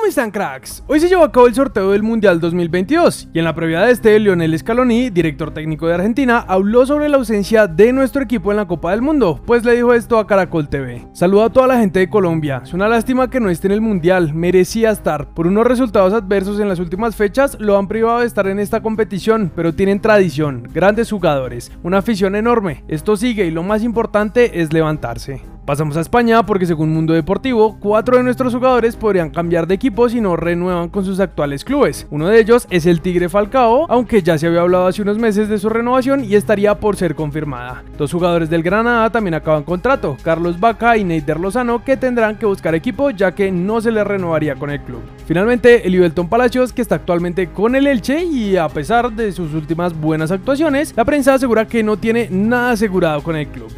¿Cómo están cracks? Hoy se llevó a cabo el sorteo del Mundial 2022 y en la previa de este, Lionel Scaloni, director técnico de Argentina, habló sobre la ausencia de nuestro equipo en la Copa del Mundo, pues le dijo esto a Caracol TV. Saludo a toda la gente de Colombia, es una lástima que no esté en el Mundial, merecía estar. Por unos resultados adversos en las últimas fechas, lo han privado de estar en esta competición, pero tienen tradición, grandes jugadores, una afición enorme. Esto sigue y lo más importante es levantarse. Pasamos a España porque según Mundo Deportivo, cuatro de nuestros jugadores podrían cambiar de equipo si no renuevan con sus actuales clubes. Uno de ellos es el Tigre Falcao, aunque ya se había hablado hace unos meses de su renovación y estaría por ser confirmada. Dos jugadores del Granada también acaban contrato, Carlos Vaca y Neider Lozano, que tendrán que buscar equipo ya que no se les renovaría con el club. Finalmente, el Ibelton Palacios, que está actualmente con el Elche y a pesar de sus últimas buenas actuaciones, la prensa asegura que no tiene nada asegurado con el club.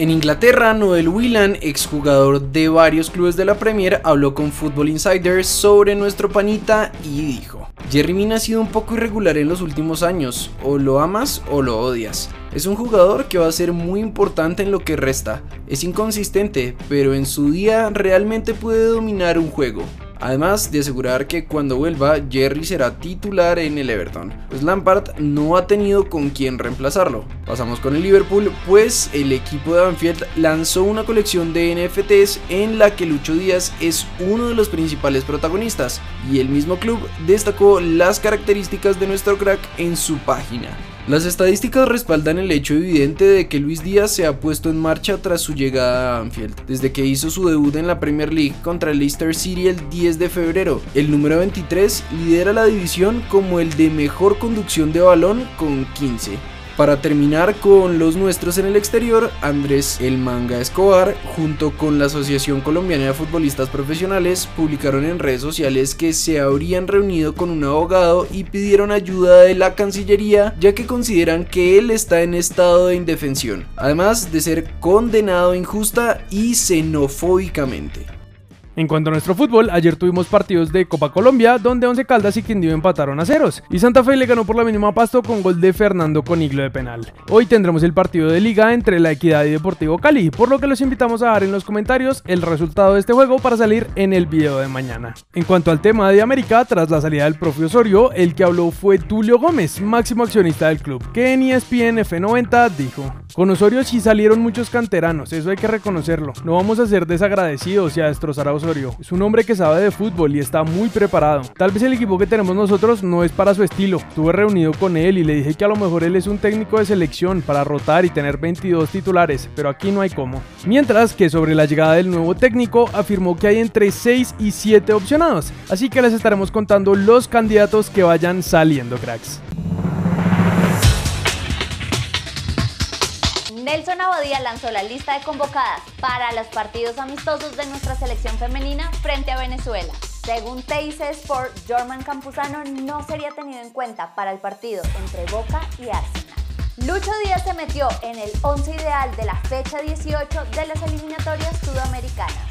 En Inglaterra, Noel Whelan, exjugador de varios clubes de la Premier, habló con Football Insider sobre nuestro panita y dijo: Jerry Mina ha sido un poco irregular en los últimos años, o lo amas o lo odias. Es un jugador que va a ser muy importante en lo que resta. Es inconsistente, pero en su día realmente puede dominar un juego. Además de asegurar que cuando vuelva Jerry será titular en el Everton, pues Lampard no ha tenido con quién reemplazarlo. Pasamos con el Liverpool, pues el equipo de Banfield lanzó una colección de NFTs en la que Lucho Díaz es uno de los principales protagonistas y el mismo club destacó las características de nuestro crack en su página. Las estadísticas respaldan el hecho evidente de que Luis Díaz se ha puesto en marcha tras su llegada a Anfield, desde que hizo su debut en la Premier League contra el Leicester City el 10 de febrero. El número 23 lidera la división como el de mejor conducción de balón con 15. Para terminar con los nuestros en el exterior, Andrés El Manga Escobar, junto con la Asociación Colombiana de Futbolistas Profesionales, publicaron en redes sociales que se habrían reunido con un abogado y pidieron ayuda de la Cancillería, ya que consideran que él está en estado de indefensión, además de ser condenado injusta y xenofóbicamente. En cuanto a nuestro fútbol, ayer tuvimos partidos de Copa Colombia, donde Once Caldas y Quindío empataron a ceros, y Santa Fe le ganó por la mínima pasto con gol de Fernando Coniglo de penal. Hoy tendremos el partido de liga entre La Equidad y Deportivo Cali, por lo que los invitamos a dar en los comentarios el resultado de este juego para salir en el video de mañana. En cuanto al tema de América, tras la salida del propio Osorio, el que habló fue Tulio Gómez, máximo accionista del club, que en ESPN F90 dijo, con Osorio sí salieron muchos canteranos, eso hay que reconocerlo, no vamos a ser desagradecidos y a destrozar a Osorio es un hombre que sabe de fútbol y está muy preparado. Tal vez el equipo que tenemos nosotros no es para su estilo. Estuve reunido con él y le dije que a lo mejor él es un técnico de selección para rotar y tener 22 titulares, pero aquí no hay cómo. Mientras que sobre la llegada del nuevo técnico afirmó que hay entre 6 y 7 opcionados. Así que les estaremos contando los candidatos que vayan saliendo, cracks. Nelson Abadía lanzó la lista de convocadas para los partidos amistosos de nuestra selección femenina frente a Venezuela. Según TIC Sport, Jorman Campuzano no sería tenido en cuenta para el partido entre Boca y Arsenal. Lucho Díaz se metió en el 11 ideal de la fecha 18 de las eliminatorias sudamericanas.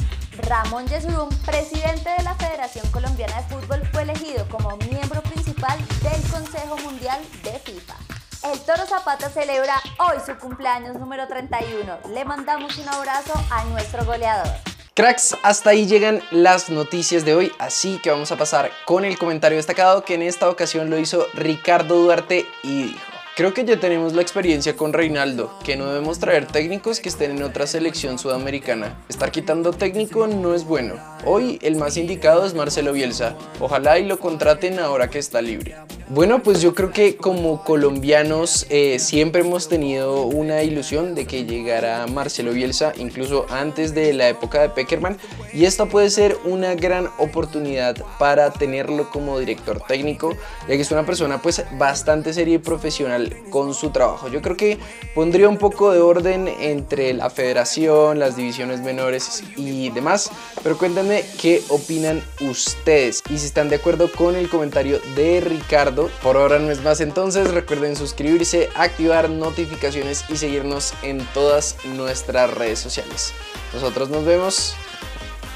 Ramón Yesurum, presidente de la Federación Colombiana de Fútbol, fue elegido como miembro principal del Consejo Mundial de FIFA. El Toro Zapata celebra hoy su cumpleaños número 31. Le mandamos un abrazo a nuestro goleador. Cracks, hasta ahí llegan las noticias de hoy, así que vamos a pasar con el comentario destacado que en esta ocasión lo hizo Ricardo Duarte y dijo. Creo que ya tenemos la experiencia con Reinaldo, que no debemos traer técnicos que estén en otra selección sudamericana. Estar quitando técnico no es bueno. Hoy el más indicado es Marcelo Bielsa. Ojalá y lo contraten ahora que está libre. Bueno, pues yo creo que como colombianos eh, siempre hemos tenido una ilusión de que llegara Marcelo Bielsa, incluso antes de la época de Peckerman, y esta puede ser una gran oportunidad para tenerlo como director técnico, ya que es una persona pues bastante seria y profesional con su trabajo. Yo creo que pondría un poco de orden entre la federación, las divisiones menores y demás, pero cuéntenme qué opinan ustedes y si están de acuerdo con el comentario de Ricardo por ahora no es más entonces, recuerden suscribirse, activar notificaciones y seguirnos en todas nuestras redes sociales. Nosotros nos vemos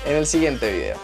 en el siguiente video.